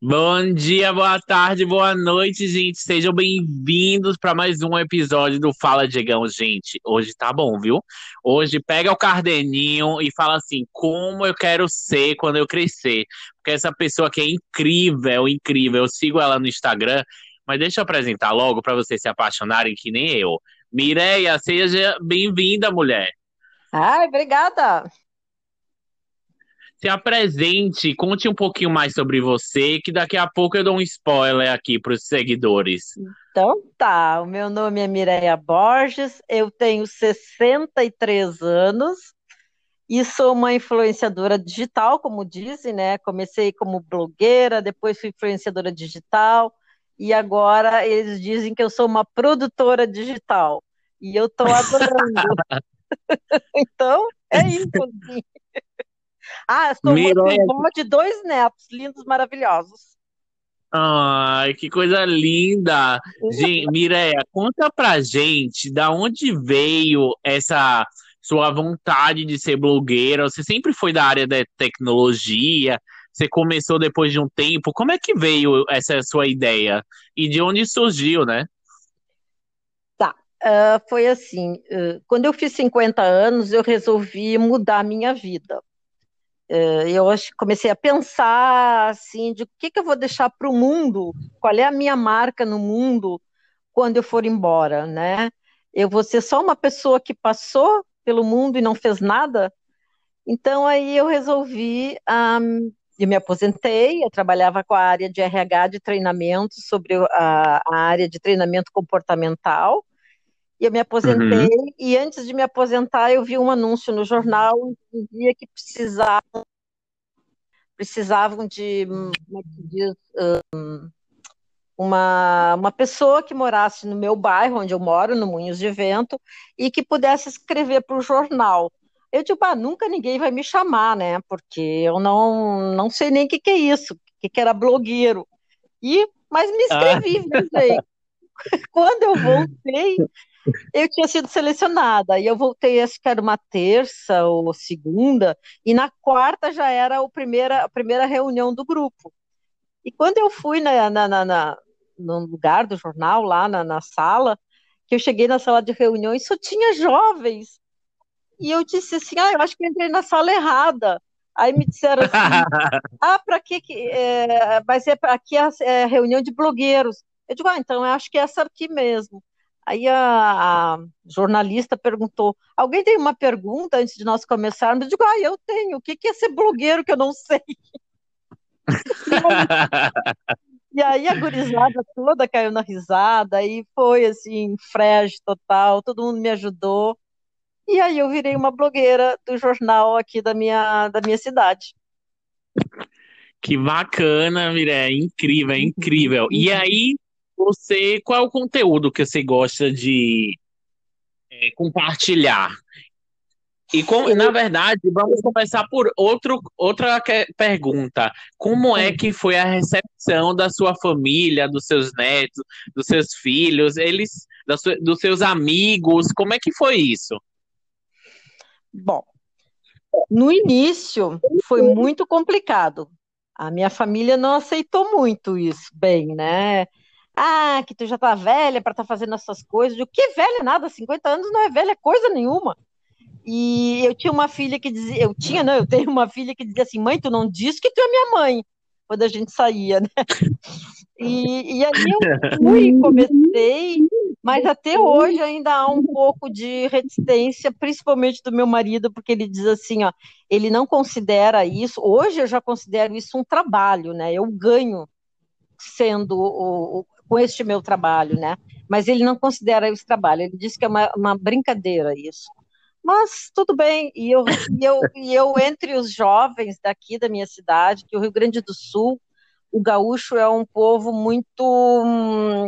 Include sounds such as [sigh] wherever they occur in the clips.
Bom dia, boa tarde, boa noite, gente. Sejam bem-vindos para mais um episódio do Fala Diegão, gente. Hoje tá bom, viu? Hoje pega o caderninho e fala assim: como eu quero ser quando eu crescer. Porque essa pessoa aqui é incrível, incrível. Eu sigo ela no Instagram, mas deixa eu apresentar logo para vocês se apaixonarem que nem eu. Mireia, seja bem-vinda, mulher. Ai, obrigada. Se apresente, conte um pouquinho mais sobre você, que daqui a pouco eu dou um spoiler aqui para os seguidores. Então tá, o meu nome é Mireia Borges, eu tenho 63 anos e sou uma influenciadora digital, como dizem, né? Comecei como blogueira, depois fui influenciadora digital e agora eles dizem que eu sou uma produtora digital. E eu tô adorando. [laughs] [laughs] então, é isso. Assim. Ah, sou Mireia. vó de dois netos lindos, maravilhosos. Ai, que coisa linda! Gente, Mireia, conta pra gente da onde veio essa sua vontade de ser blogueira. Você sempre foi da área da tecnologia? Você começou depois de um tempo? Como é que veio essa sua ideia? E de onde surgiu, né? Tá, ah, foi assim, ah, quando eu fiz 50 anos, eu resolvi mudar a minha vida. Ah, eu comecei a pensar assim, de o que que eu vou deixar para o mundo, qual é a minha marca no mundo quando eu for embora, né? Eu vou ser só uma pessoa que passou pelo mundo e não fez nada? Então aí eu resolvi, ah, eu me aposentei, eu trabalhava com a área de RH de treinamento sobre a, a área de treinamento comportamental, e eu me aposentei, Uhum, e antes de me aposentar eu vi um anúncio no jornal que dizia que precisava, precisavam de, como é que diz, uma, uma pessoa que morasse no meu bairro, onde eu moro, no Moinhos de Vento, e que pudesse escrever para o jornal. Eu digo, ah, nunca ninguém vai me chamar, né? Porque eu não, não sei nem o que, que é isso, o que, que era blogueiro. E, mas me Ah, inscrevi, viajei. [laughs] Quando eu voltei, eu tinha sido selecionada. E eu voltei, acho que era uma terça ou segunda, e na quarta já era o primeira, a primeira reunião do grupo. E quando eu fui na, na, na, na- no lugar do jornal, lá na, na sala, que eu cheguei na sala de reuniões, só tinha jovens. E eu disse assim, ah, eu acho que eu entrei na sala errada. Aí me disseram assim, [laughs] ah, para que é, mas é, aqui é, é reunião de blogueiros. Eu digo, ah, então eu acho que é essa aqui mesmo. Aí a, a jornalista perguntou, alguém tem uma pergunta antes de nós começarmos? Eu digo, ah, eu tenho. O que que é ser blogueiro que eu não sei? [laughs] E aí a gurizada toda caiu na risada, e foi assim, frege total, todo mundo me ajudou. E aí eu virei uma blogueira do jornal aqui da minha, da minha cidade. que bacana, Mireia. Incrível, é incrível. E aí, você, qual é o conteúdo que você gosta de é, compartilhar? E com, na verdade, vamos começar por outro, outra que- pergunta. Como é que foi a recepção da sua família, dos seus netos, dos seus filhos, eles, sua- dos seus amigos? Como é que foi isso? bom, no início foi muito complicado. A minha família não aceitou muito isso, bem, né? Ah, que tu já tá velha para estar fazendo essas coisas. O que velha nada, 50 anos não é velha coisa nenhuma. E eu tinha uma filha que dizia, eu tinha, não, eu tenho uma filha que dizia assim, mãe, tu não diz que tu é minha mãe, quando a gente saía, né? [laughs] E, e aí eu fui, comecei, mas até hoje ainda há um pouco de reticência, principalmente do meu marido, porque ele diz assim, ó, ele não considera isso, hoje eu já considero isso um trabalho, né? Eu ganho sendo o, o- com este meu trabalho, né? Mas ele não considera esse trabalho, ele diz que é uma, uma brincadeira isso. Mas tudo bem, e eu, e eu, e eu entre os jovens daqui da minha cidade, que o Rio Grande do Sul, o gaúcho é um povo muito, hum,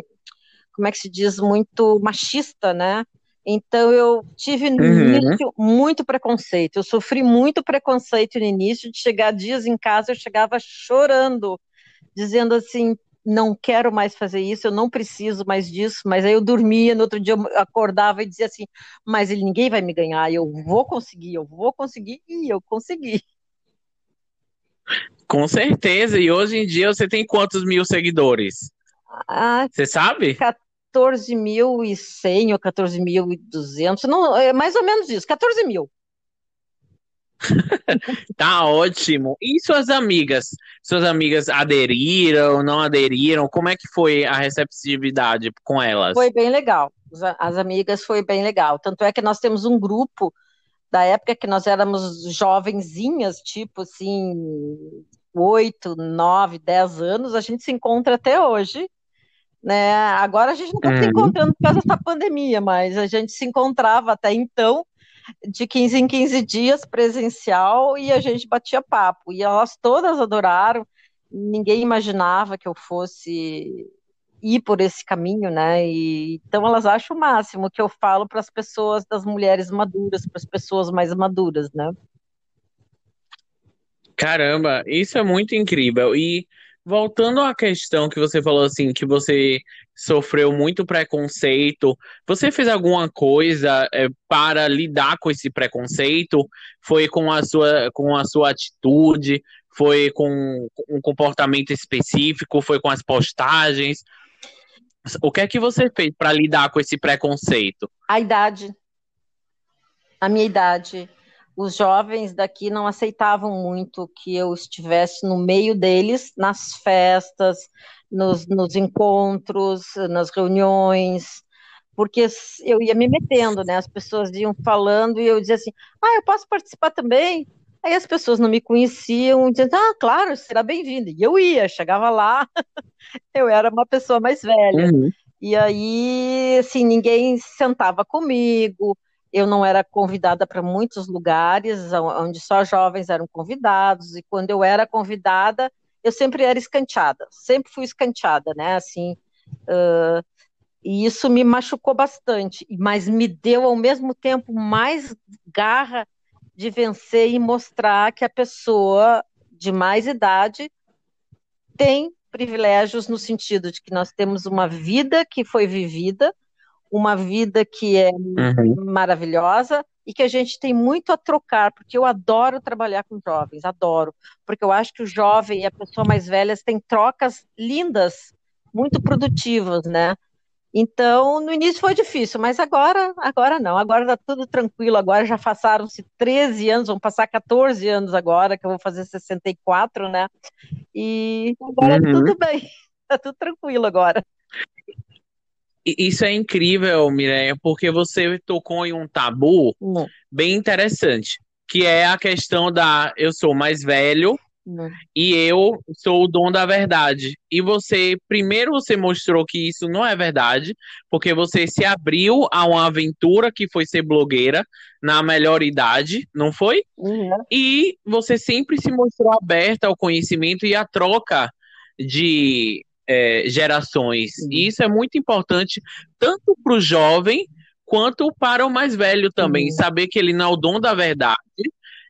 como é que se diz, muito machista, né? Então eu tive no Uhum. início muito preconceito. Eu sofri muito preconceito no início de chegar dias em casa, eu chegava chorando, dizendo assim, não quero mais fazer isso, eu não preciso mais disso, mas aí eu dormia, no outro dia eu acordava e dizia assim, mas ele, ninguém vai me ganhar, eu vou conseguir, eu vou conseguir, e eu consegui. Com certeza. E hoje em dia você tem quantos mil seguidores? Ah, Você sabe? 14.100 ou 14.200, não, é mais ou menos isso, 14 mil. [laughs] Tá ótimo. E suas amigas? Suas amigas aderiram, não aderiram? Como é que foi a receptividade com elas? Foi bem legal. As, as amigas foi bem legal. Tanto é que nós temos um grupo da época que nós éramos jovenzinhas, tipo assim, oito, nove, dez anos, a gente se encontra até hoje. Né? Agora a gente não está se Uhum. encontrando por causa dessa pandemia, mas a gente se encontrava até então de 15 em 15 dias presencial e a gente batia papo. E elas todas adoraram. Ninguém imaginava que eu fosse ir por esse caminho, né? E, então elas acham o máximo que eu falo para as pessoas, das mulheres maduras, para as pessoas mais maduras, né? Caramba, isso é muito incrível. E voltando à questão que você falou assim, que você sofreu muito preconceito, você fez alguma coisa eh, para lidar com esse preconceito? Foi com a sua, com a sua atitude? Foi com um comportamento específico? Foi com as postagens? O que é que você fez para lidar com esse preconceito? A idade, a minha idade. Os jovens daqui não aceitavam muito que eu estivesse no meio deles, nas festas, nos, nos encontros, nas reuniões, porque eu ia me metendo, né? As pessoas iam falando e eu dizia assim: ah, eu posso participar também? Aí as pessoas não me conheciam, dizendo: ah, claro, será bem-vinda. E eu ia, chegava lá, [laughs] eu era uma pessoa mais velha. Uhum. E aí, assim, ninguém sentava comigo, eu não era convidada para muitos lugares, onde só jovens eram convidados, e quando eu era convidada, eu sempre era escanteada, sempre fui escanteada, né, assim, uh, e isso me machucou bastante, mas me deu, ao mesmo tempo, mais garra de vencer e mostrar que a pessoa de mais idade tem privilégios no sentido de que nós temos uma vida que foi vivida, uma vida que é Uhum. maravilhosa e que a gente tem muito a trocar, porque eu adoro trabalhar com jovens, adoro, porque eu acho que o jovem e a pessoa mais velha têm trocas lindas, muito produtivas, né? Então, no início foi difícil, mas agora, agora não, agora tá tudo tranquilo, agora já passaram-se 13 anos, vão passar 14 anos agora, que eu vou fazer 64, né? E agora Uhum. tudo bem, [laughs] tá tudo tranquilo agora. Isso é incrível, Mireia, porque você tocou em um tabu Não, bem interessante, que é a questão da eu sou mais velho não. e eu sou o dono da verdade. E você, primeiro você mostrou que isso não é verdade, porque você se abriu a uma aventura que foi ser blogueira na melhor idade, não foi? Uhum. E você sempre se mostrou aberta ao conhecimento e à troca de é, gerações. Uhum. E isso é muito importante, tanto para o jovem quanto para o mais velho também. Uhum. Saber que ele não é o dono da verdade.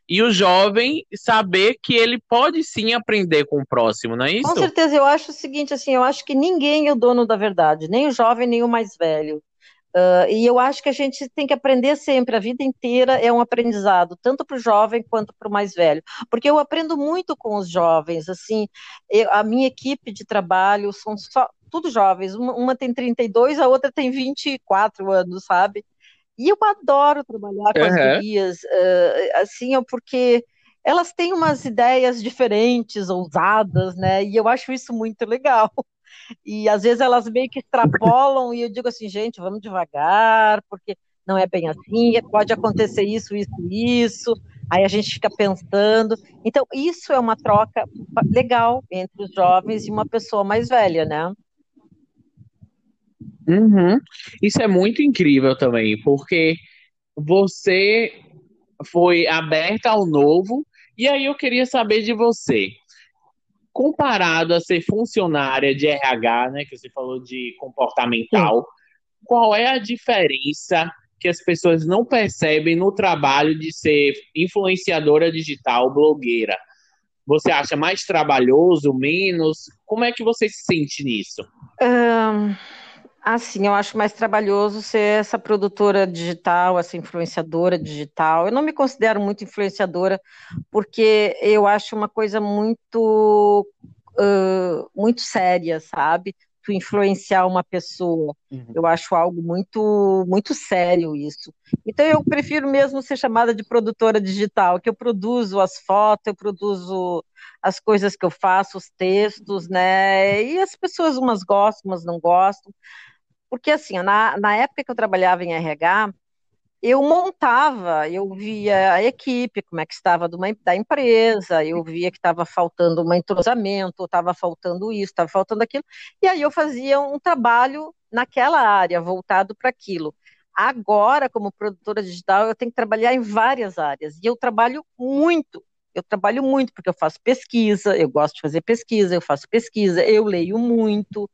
E o jovem saber que ele pode sim aprender com o próximo, não é Com isso? certeza, eu acho o seguinte, assim, eu acho que ninguém é o dono da verdade, nem o jovem, nem o mais velho. Ah, e eu acho que a gente tem que aprender sempre, a vida inteira é um aprendizado, tanto para o jovem quanto para o mais velho. Porque eu aprendo muito com os jovens, assim, eu- a minha equipe de trabalho são só tudo jovens, uma, uma tem 32, a outra tem 24 anos, sabe? E eu adoro trabalhar com as Aham. gurias, ah, assim, porque elas têm umas ideias diferentes, ousadas, né? E eu acho isso muito legal. [laughs] E às vezes elas meio que extrapolam, e eu digo assim, gente, vamos devagar, porque não é bem assim, pode acontecer isso, isso, isso. Aí a gente fica pensando. Então, isso é uma troca legal entre os jovens e uma pessoa mais velha, né? Uhum. Isso é muito incrível também, porque você foi aberta ao novo, e aí eu queria saber de você. Comparado a ser funcionária de RH, né, que você falou de comportamental, qual é a diferença que as pessoas não percebem no trabalho de ser influenciadora digital, blogueira? Você acha mais trabalhoso, menos? Como é que você se sente nisso? Ahn, Assim, eu acho mais trabalhoso ser essa produtora digital, essa influenciadora digital. Eu não me considero muito influenciadora, porque eu acho uma coisa muito, uh, muito séria, sabe? Tu influenciar uma pessoa. Uhum. Eu acho algo muito, muito sério isso. Então eu prefiro mesmo ser chamada de produtora digital, que eu produzo as fotos, eu produzo as coisas que eu faço, os textos, né? E as pessoas umas gostam, umas não gostam. Porque, assim, na, na época que eu trabalhava em RH, eu montava, eu via a equipe, como é que estava uma, da empresa, eu via que estava faltando um entrosamento, estava faltando isso, estava faltando aquilo, e aí eu fazia um trabalho naquela área, voltado para aquilo. Agora, como produtora digital, eu tenho que trabalhar em várias áreas, e eu trabalho muito, eu trabalho muito, porque eu faço pesquisa, eu gosto de fazer pesquisa, eu faço pesquisa, eu leio muito,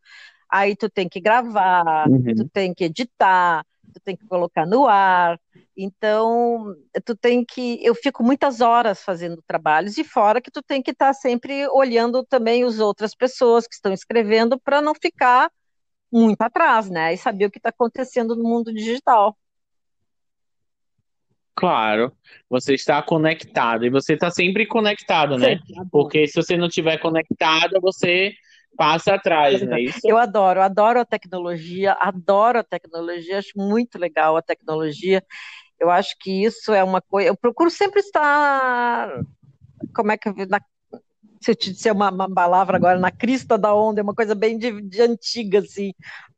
aí tu tem que gravar, uhum. tu tem que editar, tu tem que colocar no ar. Então, tu tem que. Eu fico muitas horas fazendo trabalhos, e fora que tu tem que estar tá sempre olhando também as outras pessoas que estão escrevendo para não ficar muito atrás, né? E saber o que está acontecendo no mundo digital. Claro, você está conectado e você está sempre conectado, né? Porque se você não estiver conectado, você passa atrás, não é isso? Eu adoro, adoro a tecnologia, adoro a tecnologia, acho muito legal a tecnologia. Eu acho que isso é uma coisa. Eu procuro sempre estar. Como é que. Na, se eu te disser uma, uma, palavra agora, na crista da onda, é uma coisa bem de, de antiga, assim.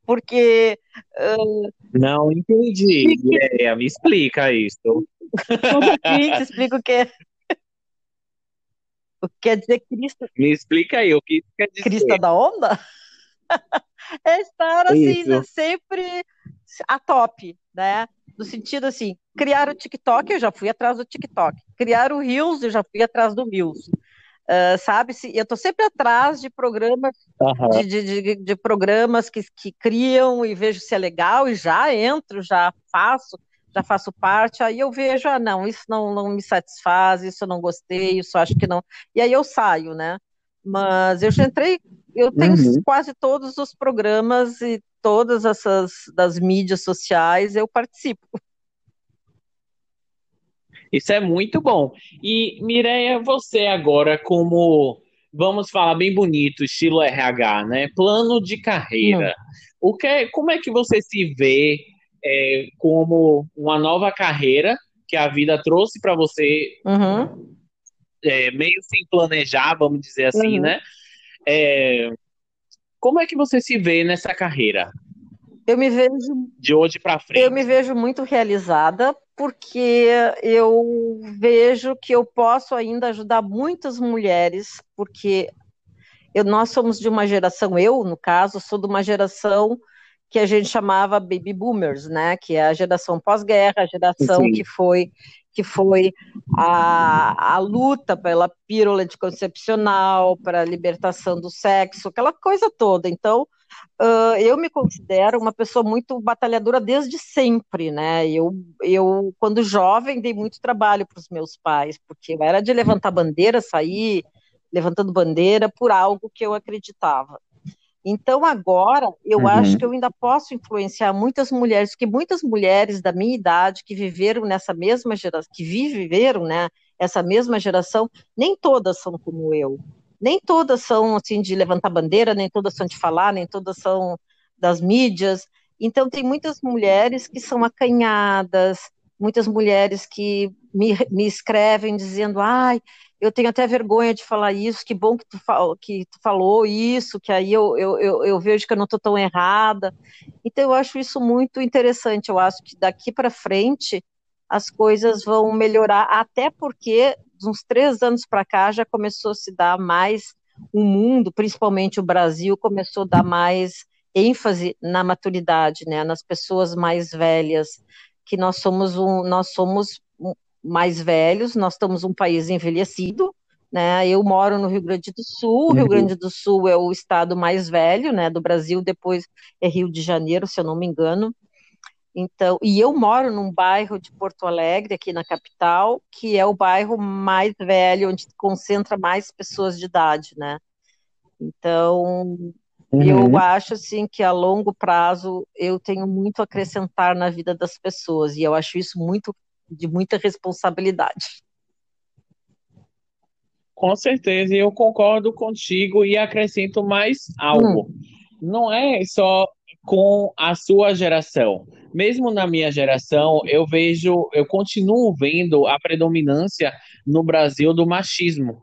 Porque. Uh... Não entendi. É, me explica isso. Tudo aqui te explico o que é. O que quer dizer Cristo? Me explica aí, o que quer dizer? Crista da onda? [laughs] é estar assim, né, sempre a top, né? No sentido assim, criar o TikTok, eu já fui atrás do TikTok. Criar o Reels, eu já fui atrás do Reels. Uh, sabe, se, eu estou sempre atrás de programas uhum. de, de, de, de, programas que, que criam e vejo se é legal e já entro, já faço já faço parte, aí eu vejo, ah, não, isso não, não me satisfaz, isso eu não gostei, isso acho que não. E aí eu saio, né? Mas eu já entrei, eu tenho uhum. quase todos os programas e todas essas das mídias sociais eu participo. Isso é muito bom. E Mireia, você agora como vamos falar bem bonito, estilo RH, né? Plano de carreira. O que, é, como é que você se vê é, como uma nova carreira que a vida trouxe para você, uhum. é, meio sem planejar, vamos dizer assim, uhum. né? É, como é que você se vê nessa carreira? Eu me vejo de hoje para frente. Eu me vejo muito realizada porque eu vejo que eu posso ainda ajudar muitas mulheres, porque eu, nós somos de uma geração, eu no caso sou de uma geração que a gente chamava baby boomers, né? Que é a geração pós-guerra, a geração Sim. que foi que foi a, a luta pela pílula anticoncepcional, para a libertação do sexo, aquela coisa toda. Então, uh, eu me considero uma pessoa muito batalhadora desde sempre, né? Eu, eu quando jovem, dei muito trabalho para os meus pais, porque eu era de levantar bandeira, sair levantando bandeira por algo que eu acreditava. Então, agora, eu uhum. acho que eu ainda posso influenciar muitas mulheres, porque muitas mulheres da minha idade que viveram nessa mesma geração, que viveram, né, essa mesma geração, nem todas são como eu. Nem todas são, assim, de levantar bandeira, nem todas são de falar, nem todas são das mídias. Então, tem muitas mulheres que são acanhadas, muitas mulheres que me, me escrevem dizendo, ai, eu tenho até vergonha de falar isso, que bom que tu, que tu falou isso, que aí eu, eu, eu, eu vejo que eu não estou tão errada. Então, eu acho isso muito interessante. Eu acho que daqui para frente as coisas vão melhorar, até porque, uns três anos para cá, já começou a se dar mais o mundo, principalmente o Brasil, começou a dar mais ênfase na maturidade, né, nas pessoas mais velhas, que nós somos um, nós somos mais velhos, nós estamos um país envelhecido, né? Eu moro no Rio Grande do Sul, o Rio uhum. Grande do Sul é o estado mais velho, né, do Brasil, depois é Rio de Janeiro, se eu não me engano. Então, e eu moro num bairro de Porto Alegre, aqui na capital, que é o bairro mais velho, onde concentra mais pessoas de idade, né? Então, Uhum. Eu acho assim que a longo prazo eu tenho muito a acrescentar na vida das pessoas e eu acho isso muito de muita responsabilidade. Com certeza, eu concordo contigo e acrescento mais algo. Hum. Não é só com a sua geração. Mesmo na minha geração, eu vejo, eu continuo vendo a predominância no Brasil do machismo,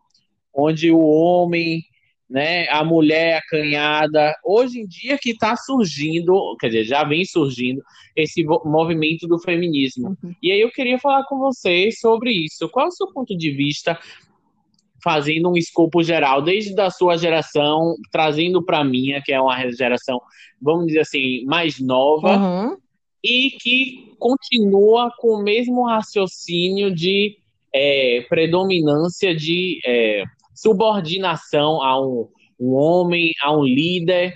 onde o homem né? A mulher acanhada. Hoje em dia que está surgindo, quer dizer, já vem surgindo esse movimento do feminismo. Uhum. E aí eu queria falar com vocês sobre isso. Qual é o seu ponto de vista fazendo um escopo geral, desde a sua geração, trazendo para a minha, que é uma geração, vamos dizer assim, mais nova, uhum. e que continua com o mesmo raciocínio de é, predominância de é, subordinação a um, um homem, a um líder.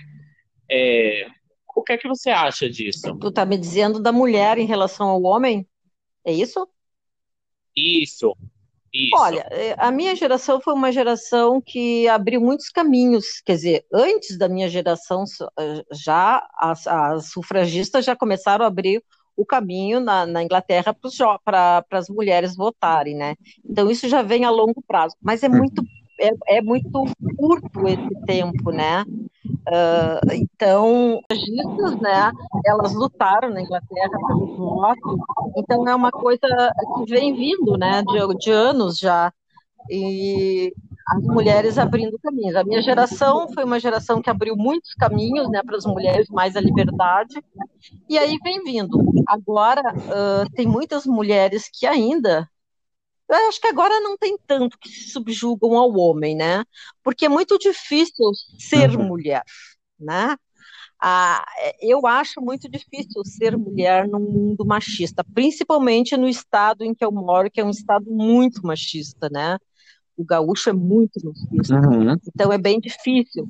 É, o que é que você acha disso? Tu tá me dizendo da mulher em relação ao homem? É isso? Isso. Isso. Olha, é, a minha geração foi uma geração que abriu muitos caminhos. Quer dizer, antes da minha geração, eh, já as, as sufragistas já começaram a abrir o caminho na, na Inglaterra para as mulheres votarem, né? Então isso já vem a longo prazo, mas é muito é, é muito curto esse tempo, né? Uh, então, as né, elas lutaram na Inglaterra pelo voto, então é uma coisa que vem vindo, né, de, de anos já, e as mulheres abrindo caminhos. A minha geração foi uma geração que abriu muitos caminhos, né, para as mulheres mais a liberdade, e aí vem vindo. Agora, uh, tem muitas mulheres que ainda eu acho que agora não tem tanto que se subjugam ao homem, né? Porque é muito difícil ser uhum. mulher, né? Ah, eu acho muito difícil ser mulher num mundo machista, principalmente no estado em que eu moro, que é um estado muito machista, né? O gaúcho é muito machista, uhum. então é bem difícil.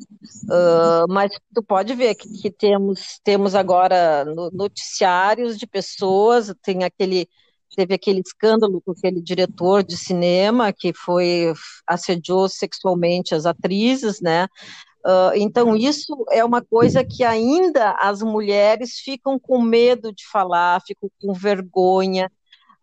Uh, mas tu pode ver que, que temos, temos agora noticiários de pessoas, tem aquele teve aquele escândalo com aquele diretor de cinema que foi assediou sexualmente as atrizes, né? Uh, então isso é uma coisa que ainda as mulheres ficam com medo de falar, ficam com vergonha,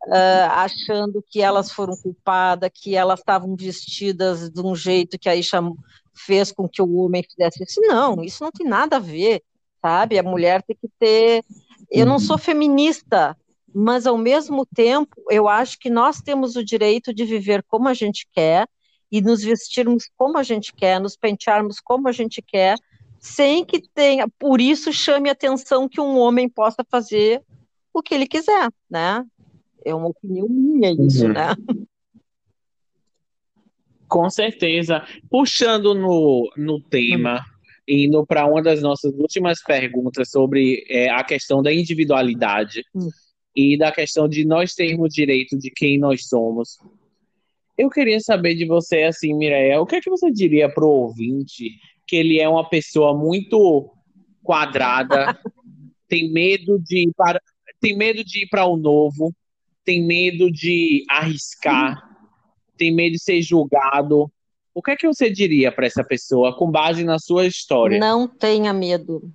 uh, achando que elas foram culpadas, que elas estavam vestidas de um jeito que aí chamou, fez com que o homem fizesse isso. Não, isso não tem nada a ver, sabe? A mulher tem que ter. Eu não sou feminista, mas ao mesmo tempo eu acho que nós temos o direito de viver como a gente quer e nos vestirmos como a gente quer, nos pentearmos como a gente quer, sem que tenha, por isso chame atenção que um homem possa fazer o que ele quiser, né? É uma opinião minha isso, uhum. né? Com certeza. Puxando no, no tema, uhum. indo para uma das nossas últimas perguntas sobre é, a questão da individualidade. Uhum e da questão de nós termos direito de quem nós somos. Eu queria saber de você, assim, Mireia, o que é que você diria para o ouvinte que ele é uma pessoa muito quadrada, [laughs] tem medo de ir para, tem medo de ir para o novo, tem medo de arriscar, tem medo de ser julgado. O que é que você diria para essa pessoa com base na sua história? Não tenha medo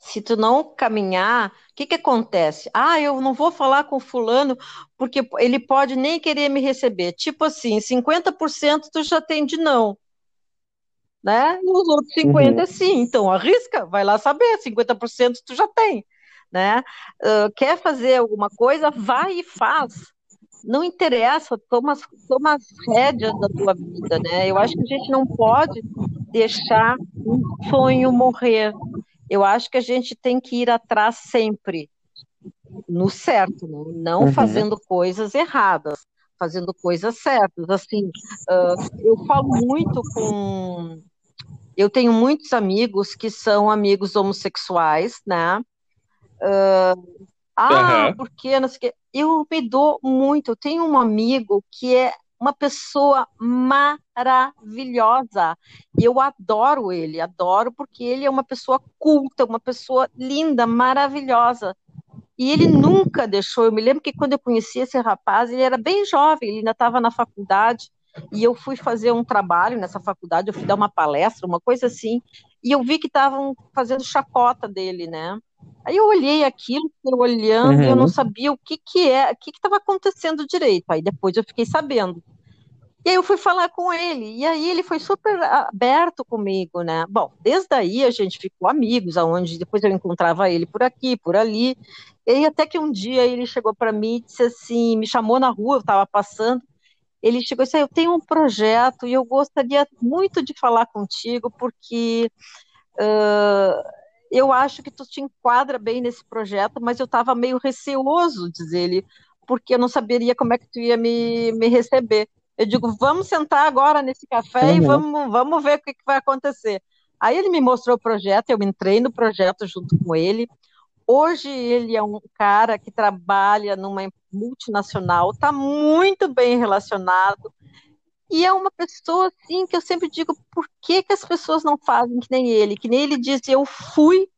se tu não caminhar, o que que acontece? Ah, eu não vou falar com fulano porque ele pode nem querer me receber. Tipo assim, 50% tu já tem de não. Né? E os outros 50% uhum. sim. Então arrisca, vai lá saber, 50% tu já tem. Né? Uh, quer fazer alguma coisa, vai e faz. Não interessa, toma, toma as rédeas da tua vida, né? Eu acho que a gente não pode deixar um sonho morrer eu acho que a gente tem que ir atrás sempre no certo, né? não uhum. fazendo coisas erradas, fazendo coisas certas. Assim, uh, eu falo muito com. Eu tenho muitos amigos que são amigos homossexuais, né? Uh, ah, uhum. porque não sei o quê. Eu me dou muito. Eu tenho um amigo que é uma pessoa maravilhosa. Eu adoro ele, adoro porque ele é uma pessoa culta, uma pessoa linda, maravilhosa. E ele nunca deixou. Eu me lembro que quando eu conheci esse rapaz, ele era bem jovem, ele ainda estava na faculdade. E eu fui fazer um trabalho nessa faculdade, eu fui dar uma palestra, uma coisa assim. e eu vi que estavam fazendo chacota dele, né? Aí eu olhei aquilo, fiquei olhando, uhum. e eu não uhum. sabia o que que é, o que estava acontecendo direito. Aí depois eu fiquei sabendo. E aí eu fui falar com ele, e aí ele foi super aberto comigo, né? Bom, desde aí a gente ficou amigos, aonde depois eu encontrava ele por aqui, por ali. E até que um dia ele chegou para mim e disse assim, me chamou na rua, eu estava passando, ele chegou e disse: Eu tenho um projeto e eu gostaria muito de falar contigo, porque uh, eu acho que tu te enquadra bem nesse projeto, mas eu estava meio receoso, diz ele, porque eu não saberia como é que tu ia me, me receber. Eu digo: Vamos sentar agora nesse café uhum. e vamos, vamos ver o que, que vai acontecer. Aí ele me mostrou o projeto, eu entrei no projeto junto com ele. Hoje ele é um cara que trabalha numa multinacional, está muito bem relacionado. E é uma pessoa assim que eu sempre digo, por que, que as pessoas não fazem que nem ele? Que nem ele disse, eu fui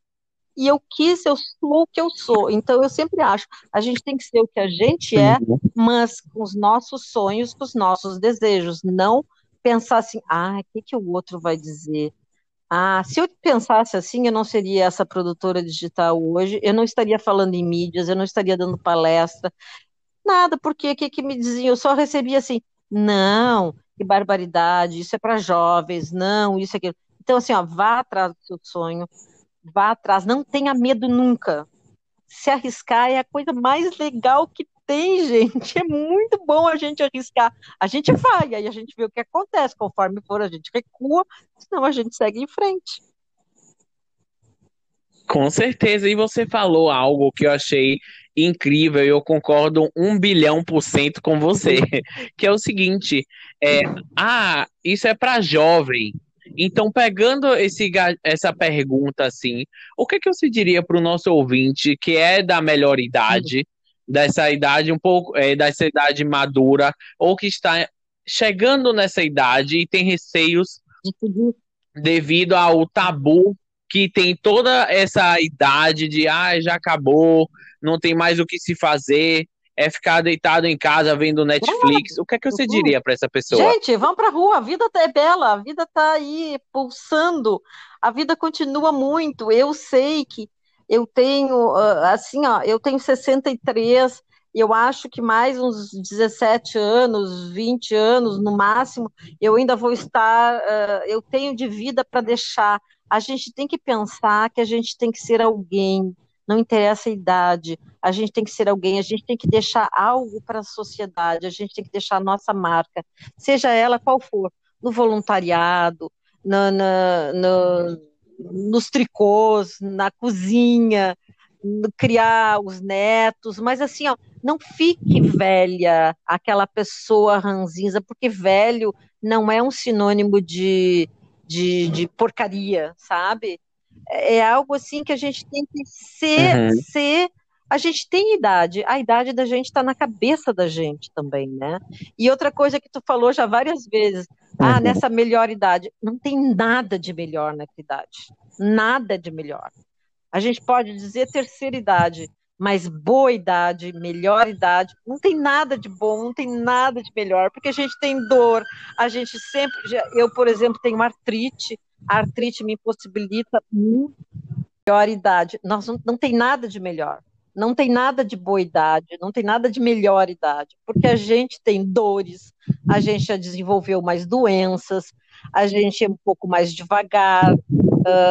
e eu quis, eu sou o que eu sou. Então eu sempre acho, a gente tem que ser o que a gente é, mas com os nossos sonhos, com os nossos desejos, não pensar assim, ah, o que, que o outro vai dizer? Ah, se eu pensasse assim, eu não seria essa produtora digital hoje, eu não estaria falando em mídias, eu não estaria dando palestra, nada, porque o que, que me diziam? Eu só recebia assim, não, que barbaridade, isso é para jovens, não, isso é aquilo. Então, assim, ó, vá atrás do seu sonho, vá atrás, não tenha medo nunca. Se arriscar é a coisa mais legal que tem, [laughs] gente. É muito bom a gente arriscar. A gente vai, aí a gente vê o que acontece. Conforme for, a gente recua, senão a gente segue em frente. Com certeza. E você falou algo que eu achei incrível e eu concordo um bilhão por cento com você, [laughs] que é o seguinte: é, ah, isso é para jovem. Então, pegando esse, essa pergunta assim, o que, que você diria para o nosso ouvinte que é da melhor idade, dessa idade um pouco, é, dessa idade madura, ou que está chegando nessa idade e tem receios devido ao tabu que tem toda essa idade de ah, já acabou, não tem mais o que se fazer, é ficar deitado em casa vendo Netflix. O que é que você diria para essa pessoa? Gente, vamos para rua, a vida é bela, a vida está aí pulsando, a vida continua muito. Eu sei que eu tenho, ah, assim, ó, eu tenho 63, eu acho que mais uns 17 anos, 20 anos no máximo, eu ainda vou estar, uh, eu tenho de vida para deixar. A gente tem que pensar que a gente tem que ser alguém, não interessa a idade, a gente tem que ser alguém, a gente tem que deixar algo para a sociedade, a gente tem que deixar a nossa marca, seja ela qual for, no voluntariado, no, no nos tricôs, na cozinha, criar os netos, mas assim, ó, não fique velha aquela pessoa ranzinza, porque velho não é um sinônimo de, de, de porcaria, sabe? É, é algo assim que a gente tem que ser, uhum. ser a gente tem idade, a idade da gente está na cabeça da gente também, né? E outra coisa que tu falou já várias vezes, ah, uhum. nessa melhor idade, não tem nada de melhor nessa idade, nada de melhor. A gente pode dizer terceira idade, mas boa idade, melhor idade, não tem nada de bom, não tem nada de melhor, porque a gente tem dor, a gente sempre, eu, por exemplo, tenho artrite, a artrite me impossibilita melhor idade, nós não, não tem nada de melhor não tem nada de boa idade, não tem nada de melhor idade, porque a gente tem dores, a gente já desenvolveu mais doenças, a gente é um pouco mais devagar,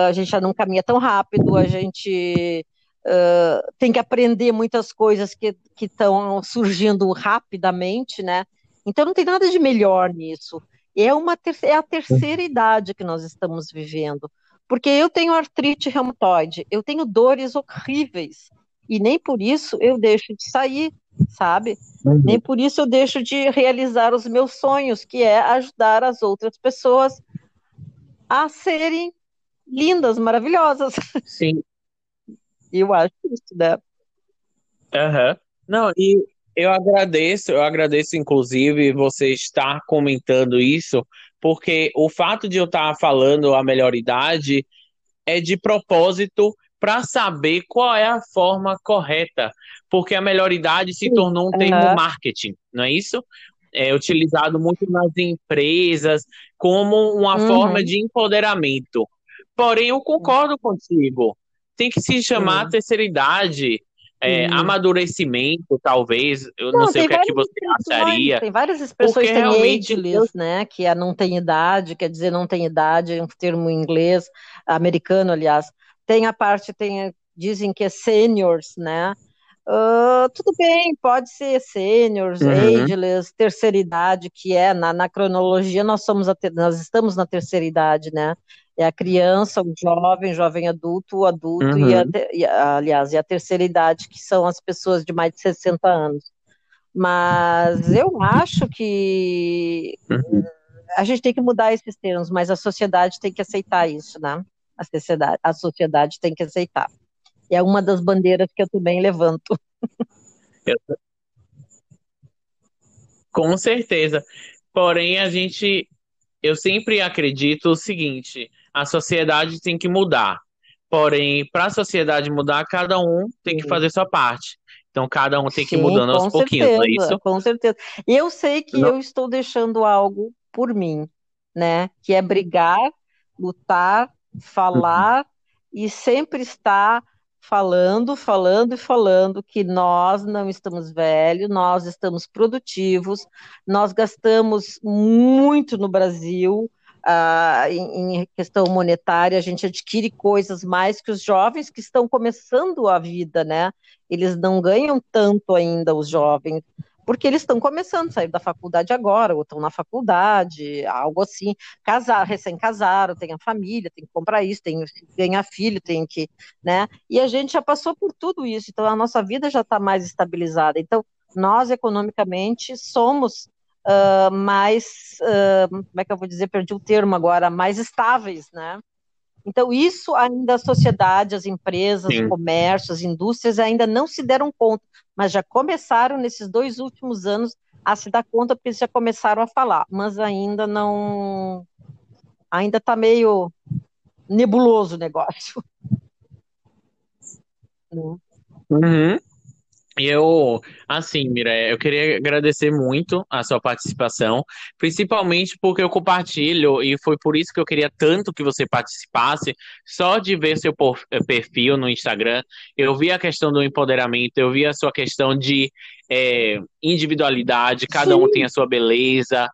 a gente já não caminha tão rápido, a gente uh, tem que aprender muitas coisas que estão surgindo rapidamente, né? Então não tem nada de melhor nisso. É, uma é a terceira idade que nós estamos vivendo. Porque eu tenho artrite reumatoide, eu tenho dores horríveis e nem por isso eu deixo de sair, sabe? Uhum. Nem por isso eu deixo de realizar os meus sonhos, que é ajudar as outras pessoas a serem lindas, maravilhosas. Sim. Eu acho isso, né? Uhum. Não, e eu agradeço, eu agradeço, inclusive, você estar comentando isso, porque o fato de eu estar falando a melhor idade é de propósito para saber qual é a forma correta, porque a melhor idade se tornou um termo uhum. marketing, não é isso? É utilizado muito nas empresas como uma uhum. forma de empoderamento. Porém, eu concordo contigo. Tem que se chamar Hum. terceira idade, é, Hum. amadurecimento, talvez. Eu não, sei o que é que você acharia. Tem várias expressões, tem realmente ageless, né? Que é não tem idade, quer dizer não tem idade, é um termo em inglês, americano, aliás. Tem a parte, tem, dizem que é seniors, né? Ah, tudo bem, pode ser seniors, Uhum. ageless, terceira idade, que é na, na cronologia nós somos a ter- nós estamos na terceira idade, né? É a criança, o jovem, jovem adulto, o adulto e, a, Uhum. e a- aliás, e a terceira idade, que são as pessoas de mais de 60 anos. Mas eu acho que Uhum. a gente tem que mudar esses termos, mas a sociedade tem que aceitar isso, né? A sociedade, a sociedade tem que aceitar. E é uma das bandeiras que eu também levanto. Com certeza. Porém, a gente, eu sempre acredito o seguinte: a sociedade tem que mudar. Porém, para a sociedade mudar, cada um tem que fazer sua parte. Então, cada um tem que ir Sim, mudando aos com pouquinhos, não é certeza, isso? com certeza. Eu sei que Não. eu estou deixando algo por mim, né? Que é brigar, lutar, falar e sempre estar falando, falando e falando que nós não estamos velhos, nós estamos produtivos, nós gastamos muito no Brasil. ah, em, em questão monetária, a gente adquire coisas mais que os jovens que estão começando a vida, né? eles não ganham tanto ainda, os jovens, porque eles estão começando, sair da faculdade agora, ou estão na faculdade, algo assim, casar, recém-casaram, tem a família, tem que comprar isso, tem que ganhar filho, tem que, né? E a gente já passou por tudo isso, então a nossa vida já está mais estabilizada. Então, nós, economicamente, somos uh, mais, uh, como é que eu vou dizer, perdi o termo agora, mais estáveis, né? Então, isso ainda a sociedade, as empresas, Sim. comércios, indústrias ainda não se deram conta, mas já começaram nesses dois últimos anos a se dar conta, porque já começaram a falar, mas ainda não. Ainda está meio nebuloso o negócio. [laughs] Uhum. Eu, assim, Mira, eu queria agradecer muito a sua participação, principalmente porque eu compartilho, e foi por isso que eu queria tanto que você participasse, só de ver seu eh, perfil no Instagram, eu vi a questão do empoderamento, eu vi a sua questão de eh, individualidade, cada um tem a sua beleza,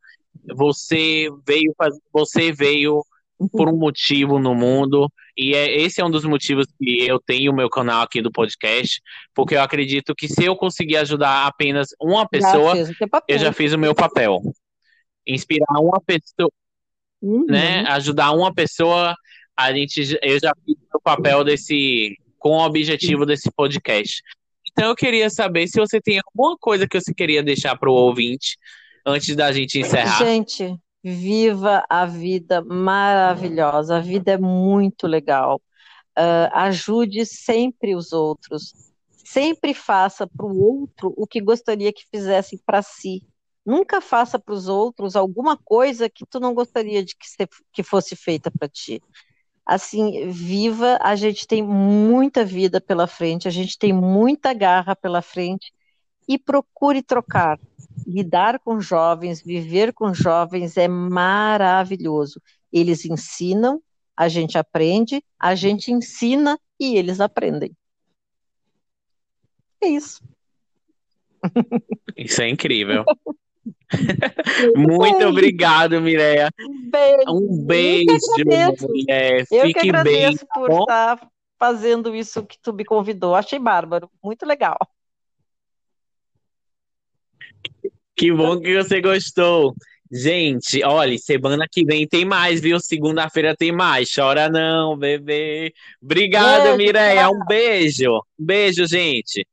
você veio, você veio por um motivo no mundo, e é, esse é um dos motivos que eu tenho o meu canal aqui do podcast, porque eu acredito que se eu conseguir ajudar apenas uma Já pessoa, papel. eu já fiz o meu papel. Inspirar uma pessoa, Uhum. né? Ajudar uma pessoa, a gente, eu já fiz o papel desse, com o objetivo desse podcast. Então eu queria saber se você tem alguma coisa que você queria deixar para o ouvinte antes da gente encerrar. Gente, viva a vida maravilhosa. A vida é muito legal. Ah, ajude sempre os outros. Sempre faça para o outro o que gostaria que fizesse para si. Nunca faça para os outros alguma coisa que tu não gostaria de que, se- que fosse feita para ti. Assim, viva, a gente tem muita vida pela frente, a gente tem muita garra pela frente e procure trocar. Lidar com jovens, viver com jovens é maravilhoso. Eles ensinam, a gente aprende, a gente ensina e eles aprendem. É isso. Isso é incrível. [laughs] Muito bem. obrigado, Mireia. Beijo. Um beijo, que agradeço. mulher. Eu que Fique bem, agradeço tá por bom? estar fazendo isso que tu me convidou. Achei bárbaro, muito legal. Que bom que você gostou. Gente, olha, semana que vem tem mais, viu? Segunda-feira tem mais. Chora não, bebê. Obrigado, Beijo, Mireia. Um beijo. Beijo, gente.